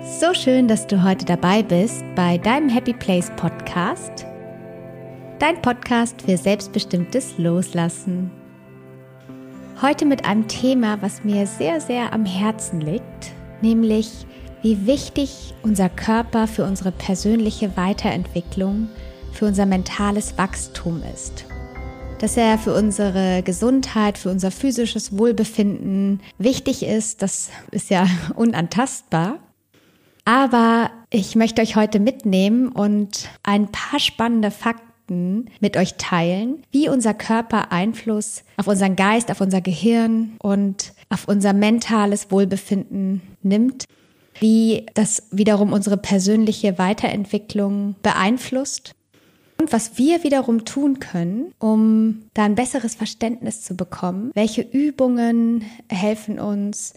So schön, dass du heute dabei bist bei deinem Happy Place Podcast. Dein Podcast für selbstbestimmtes Loslassen. Heute mit einem Thema, was mir sehr, sehr am Herzen liegt, nämlich wie wichtig unser Körper für unsere persönliche Weiterentwicklung, für unser mentales Wachstum ist. Dass er für unsere Gesundheit, für unser physisches Wohlbefinden wichtig ist, das ist ja unantastbar. Aber ich möchte euch heute mitnehmen und ein paar spannende Fakten mit euch teilen, wie unser Körper Einfluss auf unseren Geist, auf unser Gehirn und auf unser mentales Wohlbefinden nimmt, wie das wiederum unsere persönliche Weiterentwicklung beeinflusst und was wir wiederum tun können, um da ein besseres Verständnis zu bekommen, welche Übungen helfen uns,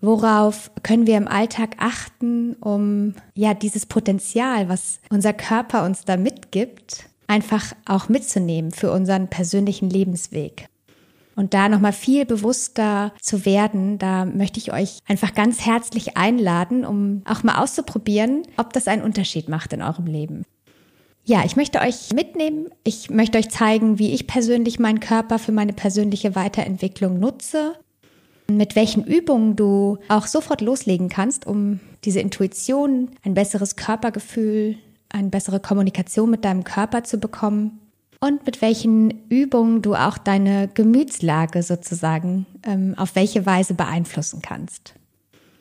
Worauf können wir im Alltag achten, um ja dieses Potenzial, was unser Körper uns da mitgibt, einfach auch mitzunehmen für unseren persönlichen Lebensweg? Und da nochmal viel bewusster zu werden, da möchte ich euch einfach ganz herzlich einladen, um auch mal auszuprobieren, ob das einen Unterschied macht in eurem Leben. Ja, ich möchte euch mitnehmen. Ich möchte euch zeigen, wie ich persönlich meinen Körper für meine persönliche Weiterentwicklung nutze mit welchen Übungen du auch sofort loslegen kannst, um diese Intuition, ein besseres Körpergefühl, eine bessere Kommunikation mit deinem Körper zu bekommen und mit welchen Übungen du auch deine Gemütslage sozusagen ähm, auf welche Weise beeinflussen kannst.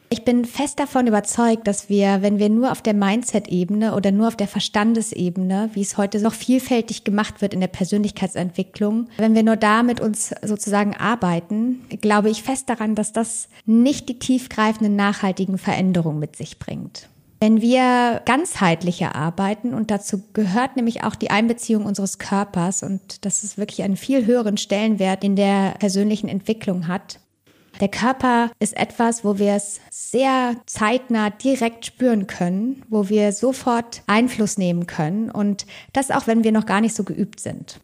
Ich bin fest davon überzeugt, dass wir, wenn wir nur auf der Mindset-Ebene oder nur auf der Verstandesebene, wie es heute noch vielfältig gemacht wird in der Persönlichkeitsentwicklung, wenn wir nur da mit uns sozusagen arbeiten, glaube ich fest daran, dass das nicht die tiefgreifenden nachhaltigen Veränderungen mit sich bringt. Wenn wir ganzheitlicher arbeiten, und dazu gehört nämlich auch die Einbeziehung unseres Körpers, und das ist wirklich einen viel höheren Stellenwert in der persönlichen Entwicklung hat, der Körper ist etwas, wo wir es sehr zeitnah direkt spüren können, wo wir sofort Einfluss nehmen können und das auch, wenn wir noch gar nicht so geübt sind.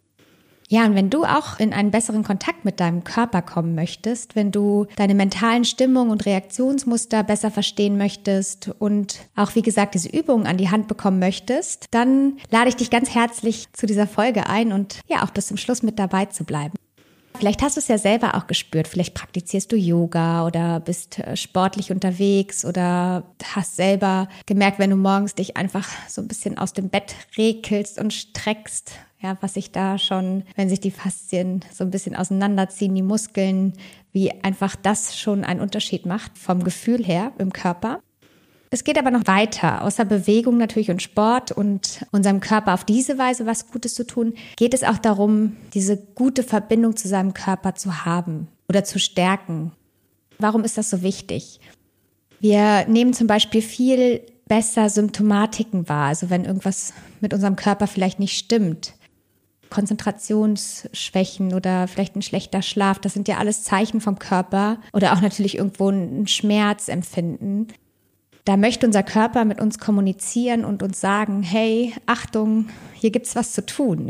Ja, und wenn du auch in einen besseren Kontakt mit deinem Körper kommen möchtest, wenn du deine mentalen Stimmung und Reaktionsmuster besser verstehen möchtest und auch, wie gesagt, diese Übungen an die Hand bekommen möchtest, dann lade ich dich ganz herzlich zu dieser Folge ein und ja, auch bis zum Schluss mit dabei zu bleiben. Vielleicht hast du es ja selber auch gespürt. Vielleicht praktizierst du Yoga oder bist äh, sportlich unterwegs oder hast selber gemerkt, wenn du morgens dich einfach so ein bisschen aus dem Bett rekelst und streckst. Ja, was sich da schon, wenn sich die Faszien so ein bisschen auseinanderziehen, die Muskeln, wie einfach das schon einen Unterschied macht vom Gefühl her im Körper. Es geht aber noch weiter. Außer Bewegung natürlich und Sport und unserem Körper auf diese Weise was Gutes zu tun, geht es auch darum, diese gute Verbindung zu seinem Körper zu haben oder zu stärken. Warum ist das so wichtig? Wir nehmen zum Beispiel viel besser Symptomatiken wahr, also wenn irgendwas mit unserem Körper vielleicht nicht stimmt. Konzentrationsschwächen oder vielleicht ein schlechter Schlaf, das sind ja alles Zeichen vom Körper oder auch natürlich irgendwo ein Schmerzempfinden. Da möchte unser Körper mit uns kommunizieren und uns sagen, hey, Achtung, hier gibt's was zu tun.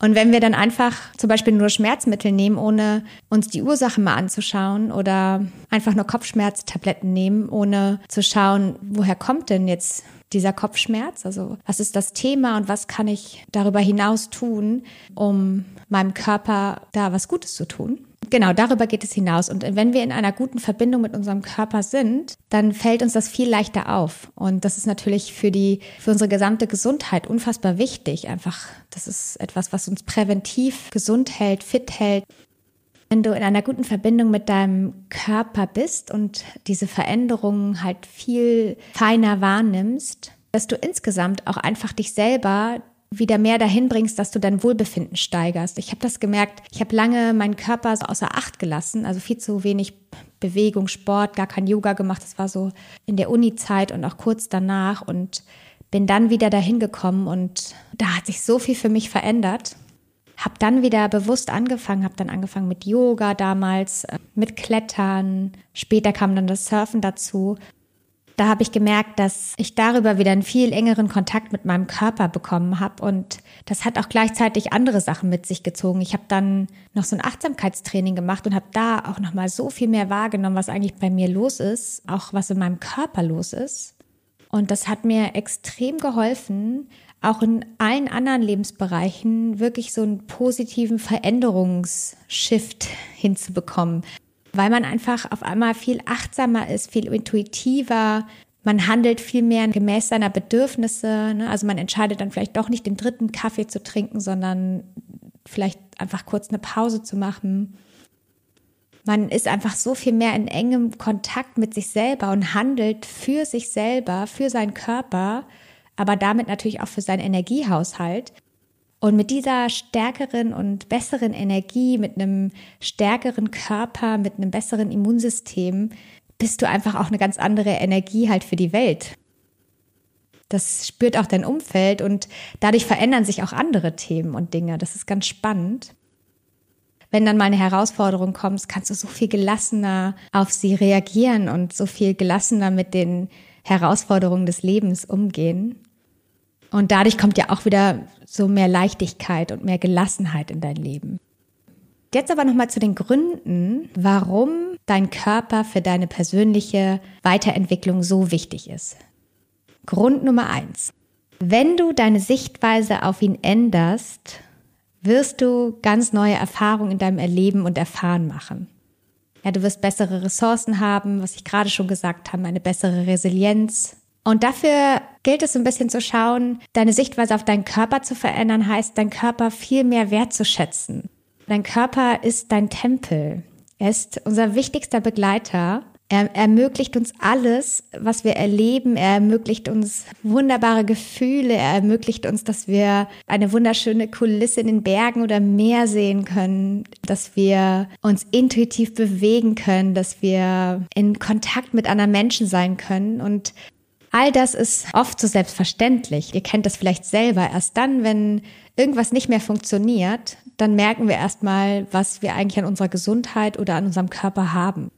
Und wenn wir dann einfach zum Beispiel nur Schmerzmittel nehmen, ohne uns die Ursache mal anzuschauen oder einfach nur Kopfschmerztabletten nehmen, ohne zu schauen, woher kommt denn jetzt dieser Kopfschmerz? Also was ist das Thema und was kann ich darüber hinaus tun, um meinem Körper da was Gutes zu tun? Genau, darüber geht es hinaus. Und wenn wir in einer guten Verbindung mit unserem Körper sind, dann fällt uns das viel leichter auf. Und das ist natürlich für die, für unsere gesamte Gesundheit unfassbar wichtig. Einfach, das ist etwas, was uns präventiv gesund hält, fit hält. Wenn du in einer guten Verbindung mit deinem Körper bist und diese Veränderungen halt viel feiner wahrnimmst, dass du insgesamt auch einfach dich selber wieder mehr dahin bringst, dass du dein Wohlbefinden steigerst. Ich habe das gemerkt, ich habe lange meinen Körper so außer Acht gelassen, also viel zu wenig Bewegung, Sport, gar kein Yoga gemacht. Das war so in der Uni-Zeit und auch kurz danach und bin dann wieder dahin gekommen und da hat sich so viel für mich verändert. Hab dann wieder bewusst angefangen, habe dann angefangen mit Yoga damals, äh, mit Klettern. Später kam dann das Surfen dazu da habe ich gemerkt, dass ich darüber wieder einen viel engeren Kontakt mit meinem Körper bekommen habe und das hat auch gleichzeitig andere Sachen mit sich gezogen. Ich habe dann noch so ein Achtsamkeitstraining gemacht und habe da auch noch mal so viel mehr wahrgenommen, was eigentlich bei mir los ist, auch was in meinem Körper los ist. Und das hat mir extrem geholfen, auch in allen anderen Lebensbereichen wirklich so einen positiven Veränderungsshift hinzubekommen, weil man einfach auf einmal viel achtsamer ist, viel intuitiver. Man handelt viel mehr gemäß seiner Bedürfnisse. Ne? Also man entscheidet dann vielleicht doch nicht den dritten Kaffee zu trinken, sondern vielleicht einfach kurz eine Pause zu machen. Man ist einfach so viel mehr in engem Kontakt mit sich selber und handelt für sich selber, für seinen Körper, aber damit natürlich auch für seinen Energiehaushalt. Und mit dieser stärkeren und besseren Energie, mit einem stärkeren Körper, mit einem besseren Immunsystem, bist du einfach auch eine ganz andere Energie halt für die Welt. Das spürt auch dein Umfeld und dadurch verändern sich auch andere Themen und Dinge. Das ist ganz spannend. Wenn dann mal eine Herausforderung kommt, kannst du so viel gelassener auf sie reagieren und so viel gelassener mit den Herausforderungen des Lebens umgehen. Und dadurch kommt ja auch wieder so mehr Leichtigkeit und mehr Gelassenheit in dein Leben. Jetzt aber nochmal zu den Gründen, warum dein Körper für deine persönliche Weiterentwicklung so wichtig ist. Grund Nummer eins. Wenn du deine Sichtweise auf ihn änderst, wirst du ganz neue Erfahrungen in deinem Erleben und Erfahren machen. Ja, du wirst bessere Ressourcen haben, was ich gerade schon gesagt habe, eine bessere Resilienz, und dafür gilt es ein bisschen zu schauen, deine Sichtweise auf deinen Körper zu verändern, heißt, deinen Körper viel mehr wertzuschätzen. Dein Körper ist dein Tempel. Er ist unser wichtigster Begleiter. Er ermöglicht uns alles, was wir erleben. Er ermöglicht uns wunderbare Gefühle. Er ermöglicht uns, dass wir eine wunderschöne Kulisse in den Bergen oder Meer sehen können, dass wir uns intuitiv bewegen können, dass wir in Kontakt mit anderen Menschen sein können. Und All das ist oft so selbstverständlich. Ihr kennt das vielleicht selber. Erst dann, wenn irgendwas nicht mehr funktioniert, dann merken wir erstmal, was wir eigentlich an unserer Gesundheit oder an unserem Körper haben.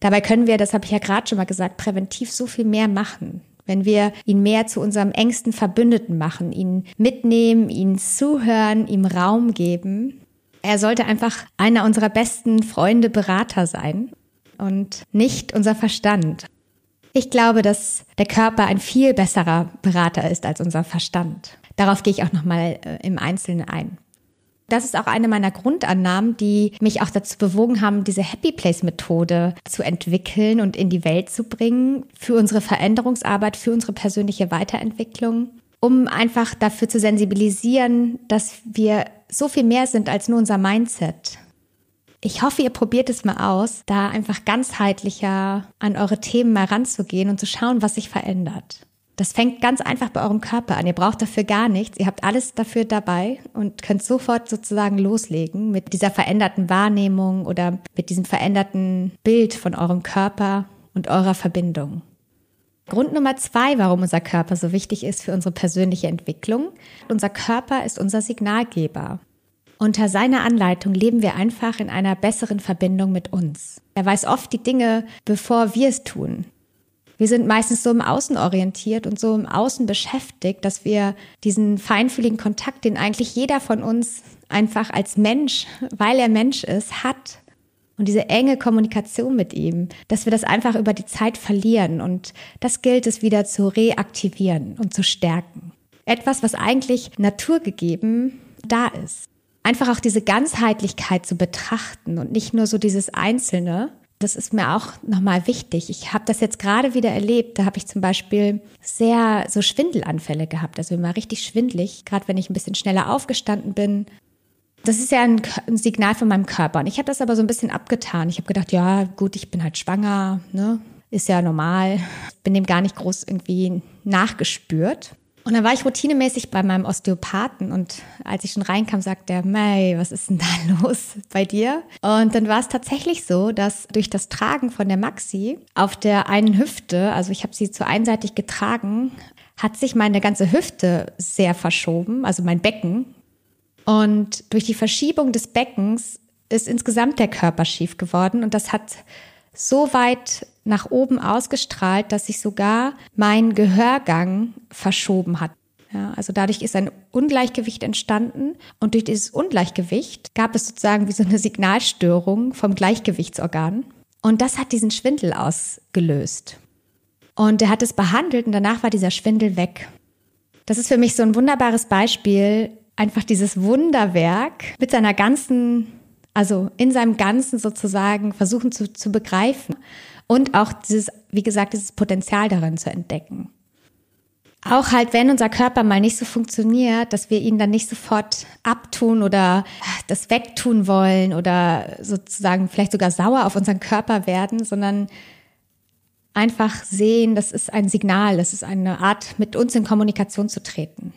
Dabei können wir, das habe ich ja gerade schon mal gesagt, präventiv so viel mehr machen. Wenn wir ihn mehr zu unserem engsten Verbündeten machen, ihn mitnehmen, ihn zuhören, ihm Raum geben. Er sollte einfach einer unserer besten Freunde, Berater sein und nicht unser Verstand. Ich glaube, dass der Körper ein viel besserer Berater ist als unser Verstand. Darauf gehe ich auch nochmal äh, im Einzelnen ein. Das ist auch eine meiner Grundannahmen, die mich auch dazu bewogen haben, diese Happy Place Methode zu entwickeln und in die Welt zu bringen für unsere Veränderungsarbeit, für unsere persönliche Weiterentwicklung, um einfach dafür zu sensibilisieren, dass wir so viel mehr sind als nur unser Mindset ich hoffe, ihr probiert es mal aus, da einfach ganzheitlicher an eure Themen mal ranzugehen und zu schauen, was sich verändert. Das fängt ganz einfach bei eurem Körper an. Ihr braucht dafür gar nichts. Ihr habt alles dafür dabei und könnt sofort sozusagen loslegen mit dieser veränderten Wahrnehmung oder mit diesem veränderten Bild von eurem Körper und eurer Verbindung. Grund Nummer zwei, warum unser Körper so wichtig ist für unsere persönliche Entwicklung. Unser Körper ist unser Signalgeber. Unter seiner Anleitung leben wir einfach in einer besseren Verbindung mit uns. Er weiß oft die Dinge, bevor wir es tun. Wir sind meistens so im Außen orientiert und so im Außen beschäftigt, dass wir diesen feinfühligen Kontakt, den eigentlich jeder von uns einfach als Mensch, weil er Mensch ist, hat. Und diese enge Kommunikation mit ihm, dass wir das einfach über die Zeit verlieren. Und das gilt es wieder zu reaktivieren und zu stärken. Etwas, was eigentlich naturgegeben da ist einfach auch diese Ganzheitlichkeit zu betrachten und nicht nur so dieses Einzelne. Das ist mir auch nochmal wichtig. Ich habe das jetzt gerade wieder erlebt. Da habe ich zum Beispiel sehr so Schwindelanfälle gehabt. Also immer richtig schwindlig, gerade wenn ich ein bisschen schneller aufgestanden bin. Das ist ja ein, ein Signal von meinem Körper. Und ich habe das aber so ein bisschen abgetan. Ich habe gedacht, ja, gut, ich bin halt schwanger, ne? Ist ja normal. Bin dem gar nicht groß irgendwie nachgespürt. Und dann war ich routinemäßig bei meinem Osteopathen und als ich schon reinkam, sagte er, May, was ist denn da los bei dir? Und dann war es tatsächlich so, dass durch das Tragen von der Maxi auf der einen Hüfte, also ich habe sie zu einseitig getragen, hat sich meine ganze Hüfte sehr verschoben, also mein Becken. Und durch die Verschiebung des Beckens ist insgesamt der Körper schief geworden und das hat so weit nach oben ausgestrahlt, dass sich sogar mein Gehörgang verschoben hat. Ja, also dadurch ist ein Ungleichgewicht entstanden und durch dieses Ungleichgewicht gab es sozusagen wie so eine Signalstörung vom Gleichgewichtsorgan und das hat diesen Schwindel ausgelöst. Und er hat es behandelt und danach war dieser Schwindel weg. Das ist für mich so ein wunderbares Beispiel, einfach dieses Wunderwerk mit seiner ganzen, also in seinem Ganzen sozusagen versuchen zu, zu begreifen und auch dieses, wie gesagt, dieses Potenzial darin zu entdecken. Auch halt, wenn unser Körper mal nicht so funktioniert, dass wir ihn dann nicht sofort abtun oder das wegtun wollen oder sozusagen vielleicht sogar sauer auf unseren Körper werden, sondern einfach sehen, das ist ein Signal, das ist eine Art, mit uns in Kommunikation zu treten.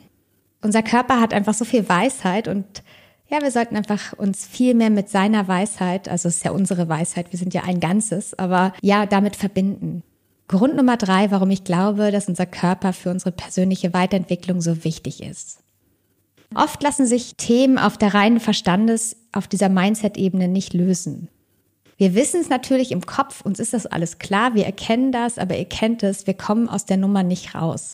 Unser Körper hat einfach so viel Weisheit und ja, wir sollten einfach uns viel mehr mit seiner Weisheit, also es ist ja unsere Weisheit, wir sind ja ein Ganzes, aber ja, damit verbinden. Grund Nummer drei, warum ich glaube, dass unser Körper für unsere persönliche Weiterentwicklung so wichtig ist. Oft lassen sich Themen auf der reinen Verstandes, auf dieser Mindset-Ebene nicht lösen. Wir wissen es natürlich im Kopf, uns ist das alles klar, wir erkennen das, aber ihr kennt es, wir kommen aus der Nummer nicht raus.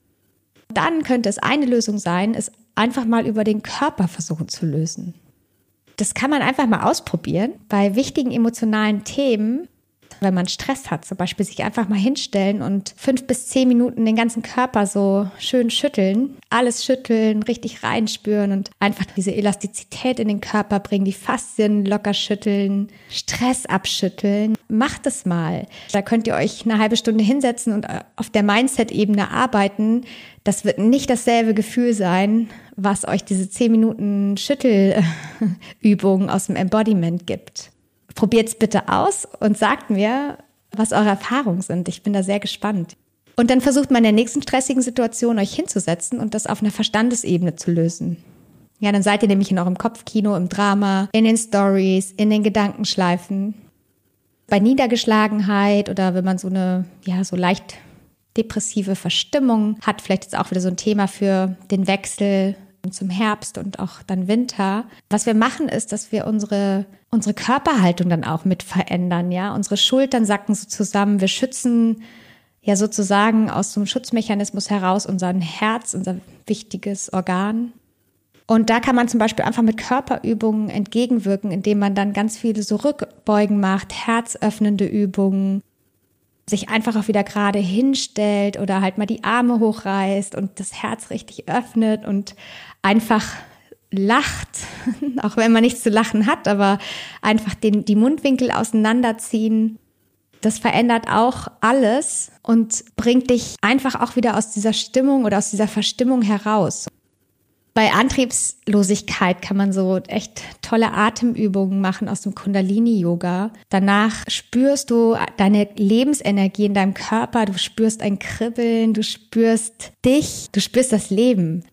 Dann könnte es eine Lösung sein, es einfach mal über den Körper versuchen zu lösen. Das kann man einfach mal ausprobieren. Bei wichtigen emotionalen Themen wenn man Stress hat, zum Beispiel sich einfach mal hinstellen und fünf bis zehn Minuten den ganzen Körper so schön schütteln, alles schütteln, richtig reinspüren und einfach diese Elastizität in den Körper bringen, die Faszien locker schütteln, Stress abschütteln. Macht es mal. Da könnt ihr euch eine halbe Stunde hinsetzen und auf der Mindset-Ebene arbeiten. Das wird nicht dasselbe Gefühl sein, was euch diese zehn Minuten Schüttelübung aus dem Embodiment gibt. Probiert es bitte aus und sagt mir, was eure Erfahrungen sind. Ich bin da sehr gespannt. Und dann versucht man in der nächsten stressigen Situation euch hinzusetzen und das auf einer Verstandesebene zu lösen. Ja, dann seid ihr nämlich in eurem Kopfkino, im Drama, in den Stories, in den Gedankenschleifen. Bei Niedergeschlagenheit oder wenn man so eine, ja, so leicht depressive Verstimmung hat, vielleicht jetzt auch wieder so ein Thema für den Wechsel zum Herbst und auch dann Winter. Was wir machen ist, dass wir unsere, unsere Körperhaltung dann auch mit verändern, ja. Unsere Schultern sacken so zusammen. Wir schützen ja sozusagen aus so einem Schutzmechanismus heraus unser Herz, unser wichtiges Organ. Und da kann man zum Beispiel einfach mit Körperübungen entgegenwirken, indem man dann ganz viele so Rückbeugen macht, herzöffnende Übungen, sich einfach auch wieder gerade hinstellt oder halt mal die Arme hochreißt und das Herz richtig öffnet und einfach lacht, auch wenn man nichts zu lachen hat, aber einfach den, die Mundwinkel auseinanderziehen. Das verändert auch alles und bringt dich einfach auch wieder aus dieser Stimmung oder aus dieser Verstimmung heraus. Bei Antriebslosigkeit kann man so echt tolle Atemübungen machen aus dem Kundalini-Yoga. Danach spürst du deine Lebensenergie in deinem Körper, du spürst ein Kribbeln, du spürst dich, du spürst das Leben.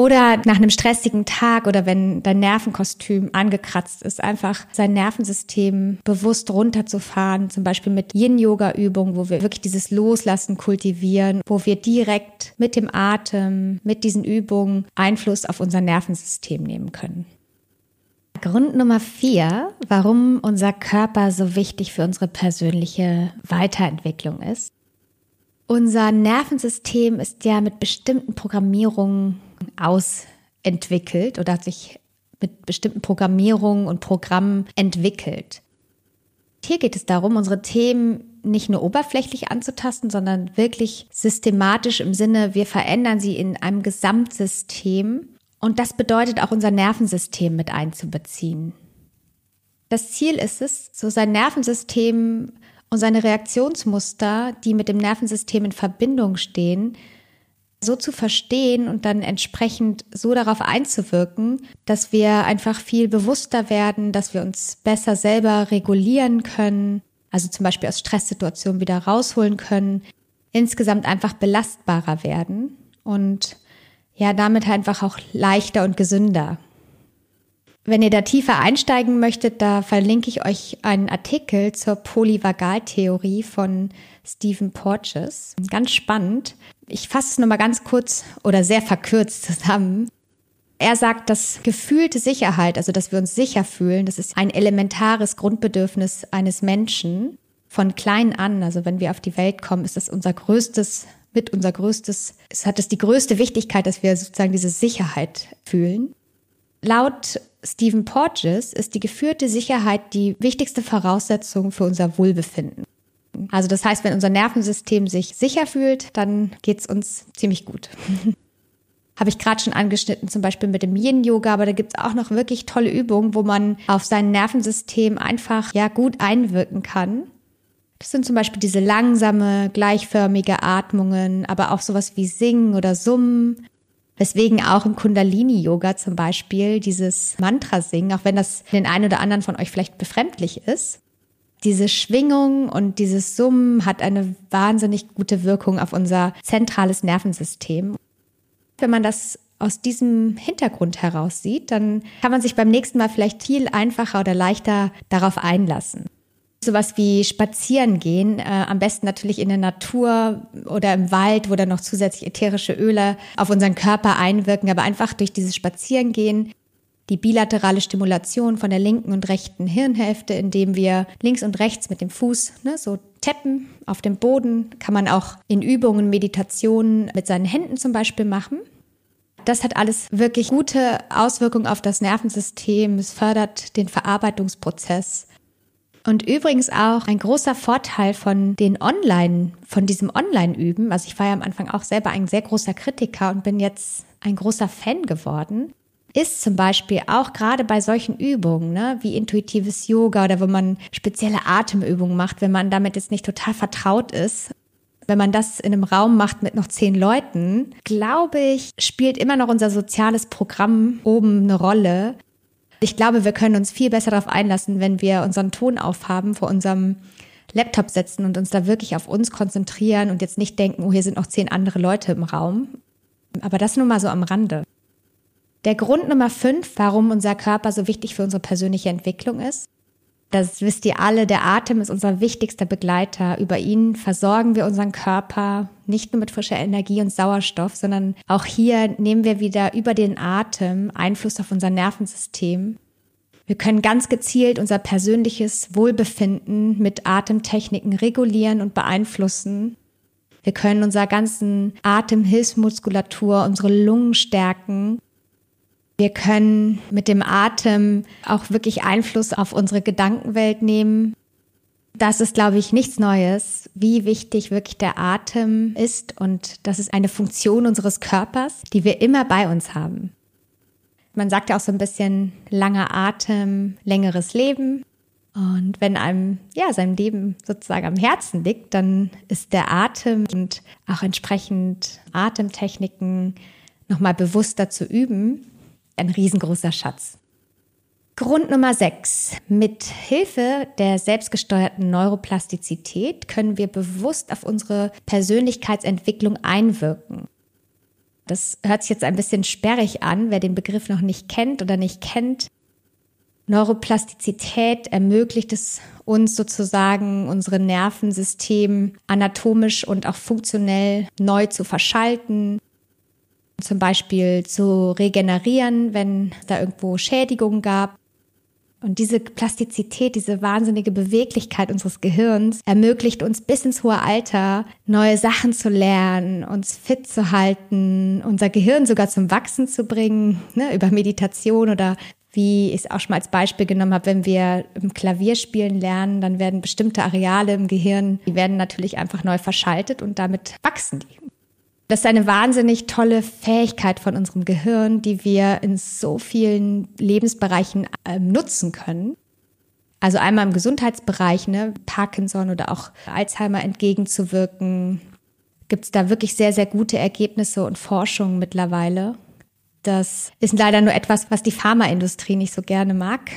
Oder nach einem stressigen Tag oder wenn dein Nervenkostüm angekratzt ist, einfach sein Nervensystem bewusst runterzufahren, zum Beispiel mit Yin-Yoga-Übungen, wo wir wirklich dieses Loslassen kultivieren, wo wir direkt mit dem Atem, mit diesen Übungen Einfluss auf unser Nervensystem nehmen können. Grund Nummer vier, warum unser Körper so wichtig für unsere persönliche Weiterentwicklung ist. Unser Nervensystem ist ja mit bestimmten Programmierungen ausentwickelt oder hat sich mit bestimmten Programmierungen und Programmen entwickelt. Hier geht es darum, unsere Themen nicht nur oberflächlich anzutasten, sondern wirklich systematisch im Sinne, wir verändern sie in einem Gesamtsystem. Und das bedeutet auch unser Nervensystem mit einzubeziehen. Das Ziel ist es, so sein Nervensystem und seine Reaktionsmuster, die mit dem Nervensystem in Verbindung stehen, so zu verstehen und dann entsprechend so darauf einzuwirken, dass wir einfach viel bewusster werden, dass wir uns besser selber regulieren können, also zum Beispiel aus Stresssituationen wieder rausholen können, insgesamt einfach belastbarer werden und ja, damit einfach auch leichter und gesünder. Wenn ihr da tiefer einsteigen möchtet, da verlinke ich euch einen Artikel zur Polyvagaltheorie von Stephen Porges. Ganz spannend. Ich fasse es nur mal ganz kurz oder sehr verkürzt zusammen. Er sagt, dass gefühlte Sicherheit, also dass wir uns sicher fühlen, das ist ein elementares Grundbedürfnis eines Menschen von klein an. Also wenn wir auf die Welt kommen, ist das unser größtes, mit unser größtes, es hat es die größte Wichtigkeit, dass wir sozusagen diese Sicherheit fühlen. Laut Stephen Porges ist die geführte Sicherheit die wichtigste Voraussetzung für unser Wohlbefinden. Also das heißt, wenn unser Nervensystem sich sicher fühlt, dann geht's uns ziemlich gut. Habe ich gerade schon angeschnitten, zum Beispiel mit dem Yin-Yoga, aber da gibt's auch noch wirklich tolle Übungen, wo man auf sein Nervensystem einfach ja gut einwirken kann. Das sind zum Beispiel diese langsame, gleichförmige Atmungen, aber auch sowas wie Singen oder Summen. Weswegen auch im Kundalini-Yoga zum Beispiel dieses Mantra singen, auch wenn das den einen oder anderen von euch vielleicht befremdlich ist. Diese Schwingung und dieses Summen hat eine wahnsinnig gute Wirkung auf unser zentrales Nervensystem. Wenn man das aus diesem Hintergrund heraus sieht, dann kann man sich beim nächsten Mal vielleicht viel einfacher oder leichter darauf einlassen. Sowas wie spazieren gehen, äh, am besten natürlich in der Natur oder im Wald, wo dann noch zusätzlich ätherische Öle auf unseren Körper einwirken, aber einfach durch dieses Spazierengehen die bilaterale Stimulation von der linken und rechten Hirnhälfte, indem wir links und rechts mit dem Fuß ne, so tappen auf dem Boden, kann man auch in Übungen, Meditationen mit seinen Händen zum Beispiel machen. Das hat alles wirklich gute Auswirkungen auf das Nervensystem. Es fördert den Verarbeitungsprozess und übrigens auch ein großer Vorteil von den Online, von diesem Online-Üben. Also ich war ja am Anfang auch selber ein sehr großer Kritiker und bin jetzt ein großer Fan geworden. Ist zum Beispiel auch gerade bei solchen Übungen, ne, wie intuitives Yoga oder wo man spezielle Atemübungen macht, wenn man damit jetzt nicht total vertraut ist, wenn man das in einem Raum macht mit noch zehn Leuten, glaube ich, spielt immer noch unser soziales Programm oben eine Rolle. Ich glaube, wir können uns viel besser darauf einlassen, wenn wir unseren Ton aufhaben, vor unserem Laptop setzen und uns da wirklich auf uns konzentrieren und jetzt nicht denken, oh, hier sind noch zehn andere Leute im Raum. Aber das nur mal so am Rande. Der Grund Nummer fünf, warum unser Körper so wichtig für unsere persönliche Entwicklung ist, das wisst ihr alle, der Atem ist unser wichtigster Begleiter. Über ihn versorgen wir unseren Körper nicht nur mit frischer Energie und Sauerstoff, sondern auch hier nehmen wir wieder über den Atem Einfluss auf unser Nervensystem. Wir können ganz gezielt unser persönliches Wohlbefinden mit Atemtechniken regulieren und beeinflussen. Wir können unserer ganzen Atemhilfsmuskulatur, unsere Lungen stärken wir können mit dem Atem auch wirklich Einfluss auf unsere Gedankenwelt nehmen. Das ist, glaube ich, nichts Neues, wie wichtig wirklich der Atem ist. Und das ist eine Funktion unseres Körpers, die wir immer bei uns haben. Man sagt ja auch so ein bisschen langer Atem, längeres Leben. Und wenn einem ja sein Leben sozusagen am Herzen liegt, dann ist der Atem und auch entsprechend Atemtechniken nochmal bewusster zu üben ein riesengroßer Schatz. Grund Nummer 6. Mit Hilfe der selbstgesteuerten Neuroplastizität können wir bewusst auf unsere Persönlichkeitsentwicklung einwirken. Das hört sich jetzt ein bisschen sperrig an, wer den Begriff noch nicht kennt oder nicht kennt. Neuroplastizität ermöglicht es uns sozusagen, unsere Nervensystem anatomisch und auch funktionell neu zu verschalten, zum Beispiel zu regenerieren, wenn da irgendwo Schädigungen gab. Und diese Plastizität, diese wahnsinnige Beweglichkeit unseres Gehirns ermöglicht uns bis ins hohe Alter neue Sachen zu lernen, uns fit zu halten, unser Gehirn sogar zum Wachsen zu bringen, ne, über Meditation oder wie ich es auch schon mal als Beispiel genommen habe, wenn wir im Klavierspielen lernen, dann werden bestimmte Areale im Gehirn, die werden natürlich einfach neu verschaltet und damit wachsen die. Das ist eine wahnsinnig tolle Fähigkeit von unserem Gehirn, die wir in so vielen Lebensbereichen äh, nutzen können. Also einmal im Gesundheitsbereich, ne, Parkinson oder auch Alzheimer entgegenzuwirken, gibt es da wirklich sehr, sehr gute Ergebnisse und Forschung mittlerweile. Das ist leider nur etwas, was die Pharmaindustrie nicht so gerne mag.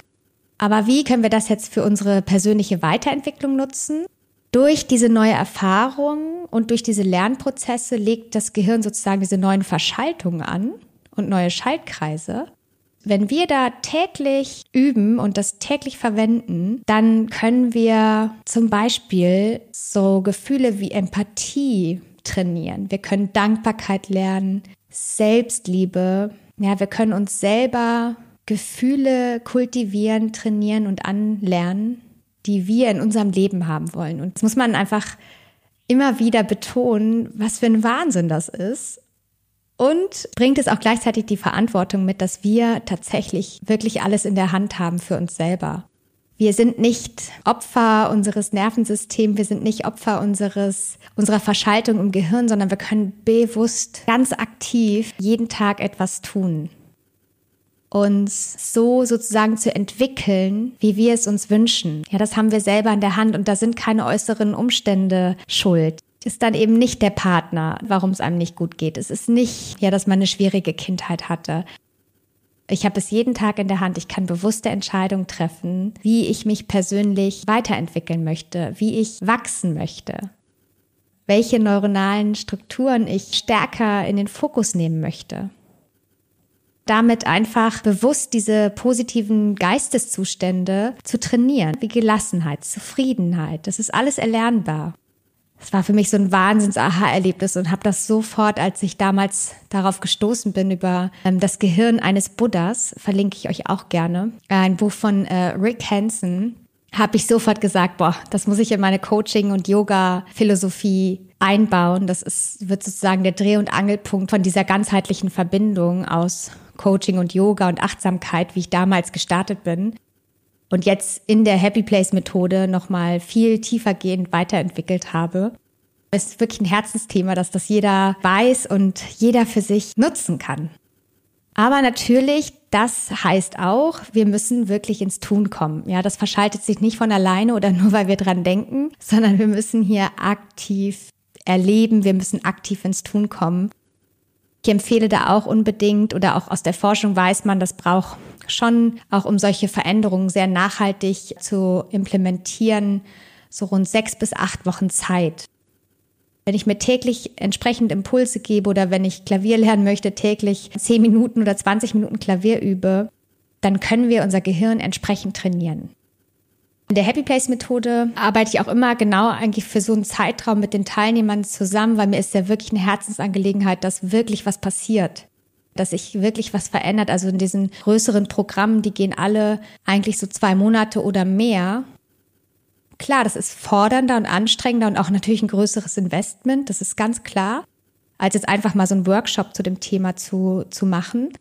Aber wie können wir das jetzt für unsere persönliche Weiterentwicklung nutzen? Durch diese neue Erfahrung und durch diese Lernprozesse legt das Gehirn sozusagen diese neuen Verschaltungen an und neue Schaltkreise. Wenn wir da täglich üben und das täglich verwenden, dann können wir zum Beispiel so Gefühle wie Empathie trainieren. Wir können Dankbarkeit lernen, Selbstliebe. Ja, wir können uns selber Gefühle kultivieren, trainieren und anlernen die wir in unserem Leben haben wollen. Und das muss man einfach immer wieder betonen, was für ein Wahnsinn das ist. Und bringt es auch gleichzeitig die Verantwortung mit, dass wir tatsächlich wirklich alles in der Hand haben für uns selber. Wir sind nicht Opfer unseres Nervensystems, wir sind nicht Opfer unseres, unserer Verschaltung im Gehirn, sondern wir können bewusst, ganz aktiv jeden Tag etwas tun uns so sozusagen zu entwickeln, wie wir es uns wünschen. Ja, das haben wir selber in der Hand und da sind keine äußeren Umstände schuld ist dann eben nicht der Partner, warum es einem nicht gut geht. Es ist nicht, ja, dass man eine schwierige Kindheit hatte. Ich habe es jeden Tag in der Hand. Ich kann bewusste Entscheidungen treffen, wie ich mich persönlich weiterentwickeln möchte, wie ich wachsen möchte, welche neuronalen Strukturen ich stärker in den Fokus nehmen möchte. Damit einfach bewusst diese positiven Geisteszustände zu trainieren, wie Gelassenheit, Zufriedenheit. Das ist alles erlernbar. Es war für mich so ein Wahnsinns-Aha-Erlebnis und habe das sofort, als ich damals darauf gestoßen bin, über ähm, das Gehirn eines Buddhas, verlinke ich euch auch gerne, ein Buch von äh, Rick Hansen, habe ich sofort gesagt, boah, das muss ich in meine Coaching- und Yoga-Philosophie einbauen. Das ist, wird sozusagen der Dreh- und Angelpunkt von dieser ganzheitlichen Verbindung aus Coaching und Yoga und Achtsamkeit, wie ich damals gestartet bin und jetzt in der Happy Place Methode nochmal viel tiefergehend weiterentwickelt habe. Es ist wirklich ein Herzensthema, dass das jeder weiß und jeder für sich nutzen kann. Aber natürlich, das heißt auch, wir müssen wirklich ins Tun kommen. Ja, das verschaltet sich nicht von alleine oder nur weil wir dran denken, sondern wir müssen hier aktiv erleben, wir müssen aktiv ins Tun kommen. Ich empfehle da auch unbedingt oder auch aus der Forschung weiß man, das braucht schon auch um solche Veränderungen sehr nachhaltig zu implementieren, so rund sechs bis acht Wochen Zeit. Wenn ich mir täglich entsprechend Impulse gebe oder wenn ich Klavier lernen möchte, täglich zehn Minuten oder 20 Minuten Klavier übe, dann können wir unser Gehirn entsprechend trainieren. In der Happy Place Methode arbeite ich auch immer genau eigentlich für so einen Zeitraum mit den Teilnehmern zusammen, weil mir ist ja wirklich eine Herzensangelegenheit, dass wirklich was passiert. Dass sich wirklich was verändert. Also in diesen größeren Programmen, die gehen alle eigentlich so zwei Monate oder mehr. Klar, das ist fordernder und anstrengender und auch natürlich ein größeres Investment, das ist ganz klar, als jetzt einfach mal so einen Workshop zu dem Thema zu, zu machen.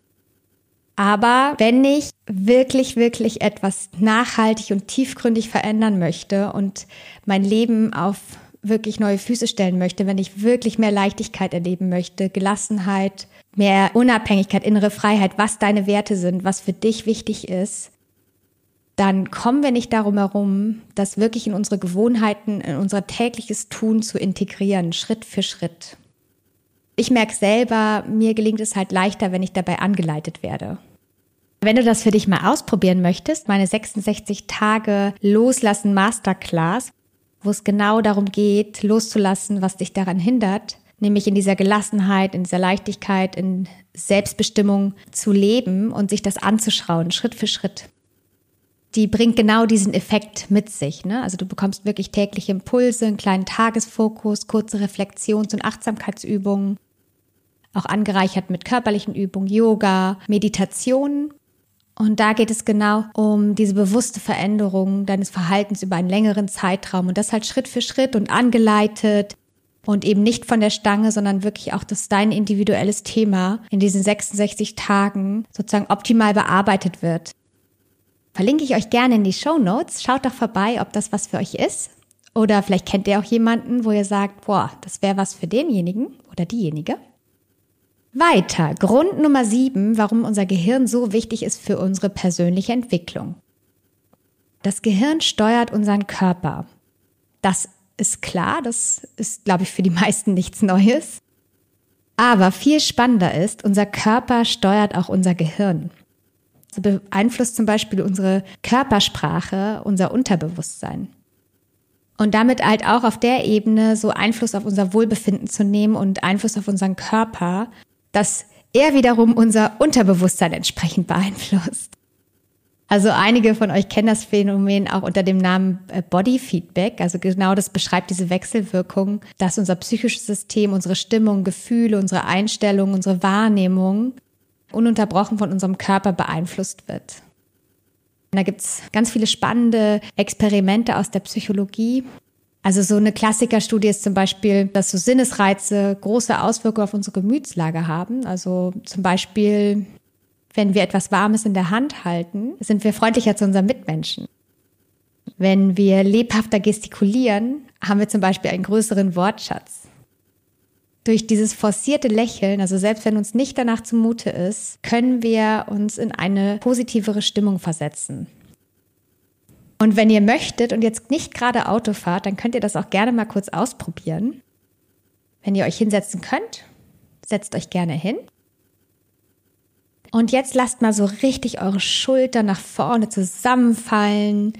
Aber wenn ich wirklich, wirklich etwas nachhaltig und tiefgründig verändern möchte und mein Leben auf wirklich neue Füße stellen möchte, wenn ich wirklich mehr Leichtigkeit erleben möchte, Gelassenheit, mehr Unabhängigkeit, innere Freiheit, was deine Werte sind, was für dich wichtig ist, dann kommen wir nicht darum herum, das wirklich in unsere Gewohnheiten, in unser tägliches Tun zu integrieren, Schritt für Schritt. Ich merke selber, mir gelingt es halt leichter, wenn ich dabei angeleitet werde. Wenn du das für dich mal ausprobieren möchtest, meine 66 Tage Loslassen Masterclass, wo es genau darum geht, loszulassen, was dich daran hindert, nämlich in dieser Gelassenheit, in dieser Leichtigkeit, in Selbstbestimmung zu leben und sich das anzuschauen, Schritt für Schritt. Die bringt genau diesen Effekt mit sich. Ne? Also du bekommst wirklich tägliche Impulse, einen kleinen Tagesfokus, kurze Reflexions- und Achtsamkeitsübungen, auch angereichert mit körperlichen Übungen, Yoga, Meditation. Und da geht es genau um diese bewusste Veränderung deines Verhaltens über einen längeren Zeitraum und das halt Schritt für Schritt und angeleitet und eben nicht von der Stange, sondern wirklich auch, dass dein individuelles Thema in diesen 66 Tagen sozusagen optimal bearbeitet wird. Verlinke ich euch gerne in die Show Notes. Schaut doch vorbei, ob das was für euch ist. Oder vielleicht kennt ihr auch jemanden, wo ihr sagt, boah, das wäre was für denjenigen oder diejenige. Weiter. Grund Nummer sieben, warum unser Gehirn so wichtig ist für unsere persönliche Entwicklung. Das Gehirn steuert unseren Körper. Das ist klar, das ist, glaube ich, für die meisten nichts Neues. Aber viel spannender ist, unser Körper steuert auch unser Gehirn. So beeinflusst zum Beispiel unsere Körpersprache unser Unterbewusstsein. Und damit halt auch auf der Ebene so Einfluss auf unser Wohlbefinden zu nehmen und Einfluss auf unseren Körper dass er wiederum unser Unterbewusstsein entsprechend beeinflusst. Also einige von euch kennen das Phänomen auch unter dem Namen äh, Body Feedback. Also genau das beschreibt diese Wechselwirkung, dass unser psychisches System, unsere Stimmung, Gefühle, unsere Einstellung, unsere Wahrnehmung ununterbrochen von unserem Körper beeinflusst wird. Da gibt's ganz viele spannende Experimente aus der Psychologie, also so eine Klassikerstudie ist zum Beispiel, dass so Sinnesreize große Auswirkungen auf unsere Gemütslage haben. Also zum Beispiel, wenn wir etwas Warmes in der Hand halten, sind wir freundlicher zu unseren Mitmenschen. Wenn wir lebhafter gestikulieren, haben wir zum Beispiel einen größeren Wortschatz. Durch dieses forcierte Lächeln, also selbst wenn uns nicht danach zumute ist, können wir uns in eine positivere Stimmung versetzen. Und wenn ihr möchtet und jetzt nicht gerade Auto fahrt, dann könnt ihr das auch gerne mal kurz ausprobieren. Wenn ihr euch hinsetzen könnt, setzt euch gerne hin. Und jetzt lasst mal so richtig eure Schultern nach vorne zusammenfallen.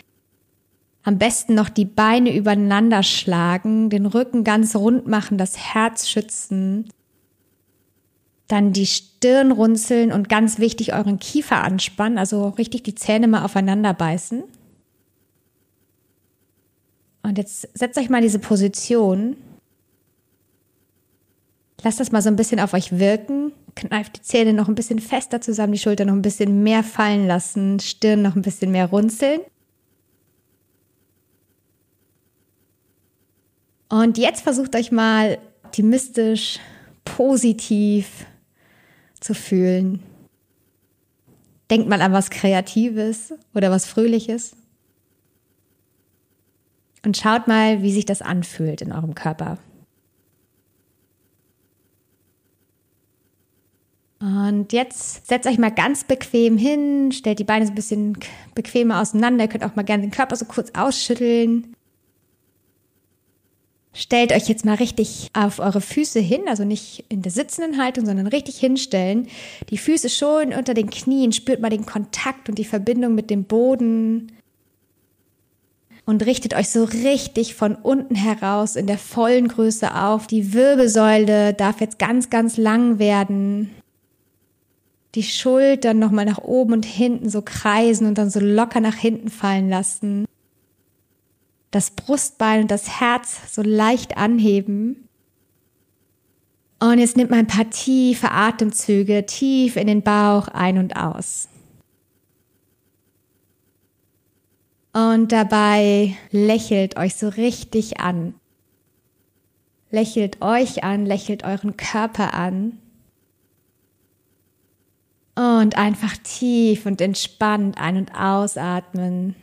Am besten noch die Beine übereinander schlagen, den Rücken ganz rund machen, das Herz schützen. Dann die Stirn runzeln und ganz wichtig euren Kiefer anspannen, also richtig die Zähne mal aufeinander beißen. Und jetzt setzt euch mal diese Position. Lasst das mal so ein bisschen auf euch wirken. Kneift die Zähne noch ein bisschen fester zusammen, die Schulter noch ein bisschen mehr fallen lassen, Stirn noch ein bisschen mehr runzeln. Und jetzt versucht euch mal optimistisch, positiv zu fühlen. Denkt mal an was Kreatives oder was Fröhliches. Und schaut mal, wie sich das anfühlt in eurem Körper. Und jetzt setzt euch mal ganz bequem hin, stellt die Beine so ein bisschen bequemer auseinander. Ihr könnt auch mal gerne den Körper so kurz ausschütteln. Stellt euch jetzt mal richtig auf eure Füße hin, also nicht in der sitzenden Haltung, sondern richtig hinstellen. Die Füße schon unter den Knien, spürt mal den Kontakt und die Verbindung mit dem Boden. Und richtet euch so richtig von unten heraus in der vollen Größe auf. Die Wirbelsäule darf jetzt ganz, ganz lang werden. Die Schultern nochmal nach oben und hinten so kreisen und dann so locker nach hinten fallen lassen das Brustbein und das Herz so leicht anheben. Und jetzt nimmt man ein paar tiefe Atemzüge tief in den Bauch ein und aus. Und dabei lächelt euch so richtig an. Lächelt euch an, lächelt euren Körper an. Und einfach tief und entspannt ein- und ausatmen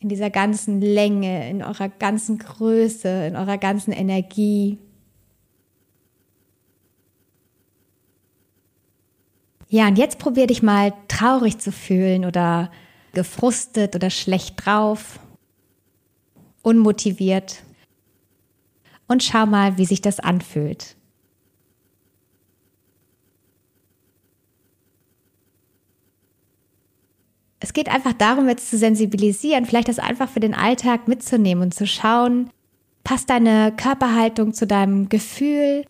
in dieser ganzen Länge, in eurer ganzen Größe, in eurer ganzen Energie. Ja, und jetzt probier dich mal traurig zu fühlen oder gefrustet oder schlecht drauf, unmotiviert. Und schau mal, wie sich das anfühlt. es geht einfach darum, jetzt zu sensibilisieren, vielleicht das einfach für den Alltag mitzunehmen und zu schauen, passt deine Körperhaltung zu deinem Gefühl?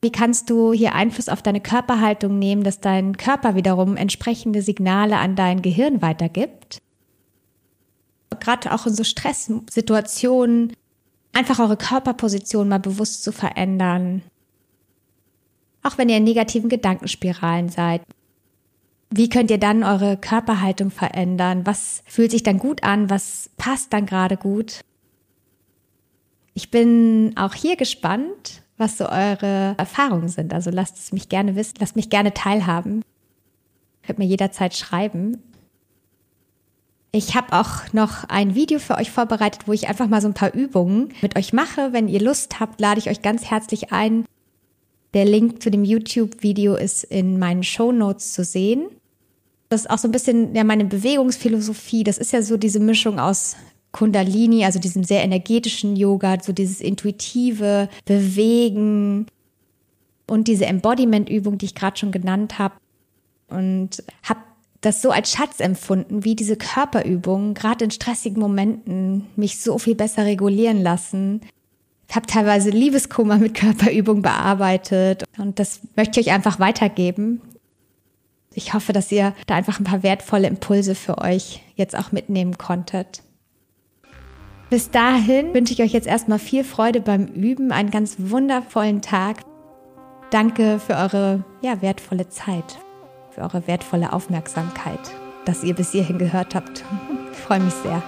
Wie kannst du hier Einfluss auf deine Körperhaltung nehmen, dass dein Körper wiederum entsprechende Signale an dein Gehirn weitergibt? Gerade auch in so Stresssituationen, einfach eure Körperposition mal bewusst zu verändern. Auch wenn ihr in negativen Gedankenspiralen seid. Wie könnt ihr dann eure Körperhaltung verändern? Was fühlt sich dann gut an? Was passt dann gerade gut? Ich bin auch hier gespannt, was so eure Erfahrungen sind. Also lasst es mich gerne wissen, lasst mich gerne teilhaben. Könnt mir jederzeit schreiben. Ich habe auch noch ein Video für euch vorbereitet, wo ich einfach mal so ein paar Übungen mit euch mache. Wenn ihr Lust habt, lade ich euch ganz herzlich ein. Der Link zu dem YouTube-Video ist in meinen Show Notes zu sehen. Das ist auch so ein bisschen ja meine Bewegungsphilosophie. Das ist ja so diese Mischung aus Kundalini, also diesem sehr energetischen Yoga, so dieses intuitive Bewegen und diese Embodiment-Übung, die ich gerade schon genannt habe. Und habe das so als Schatz empfunden, wie diese Körperübungen, gerade in stressigen Momenten, mich so viel besser regulieren lassen. Ich habe teilweise Liebeskummer mit Körperübungen bearbeitet und das möchte ich euch einfach weitergeben ich hoffe, dass ihr da einfach ein paar wertvolle Impulse für euch jetzt auch mitnehmen konntet. Bis dahin wünsche ich euch jetzt erstmal viel Freude beim Üben, einen ganz wundervollen Tag. Danke für eure ja, wertvolle Zeit, für eure wertvolle Aufmerksamkeit, dass ihr bis hierhin gehört habt. Ich freue mich sehr.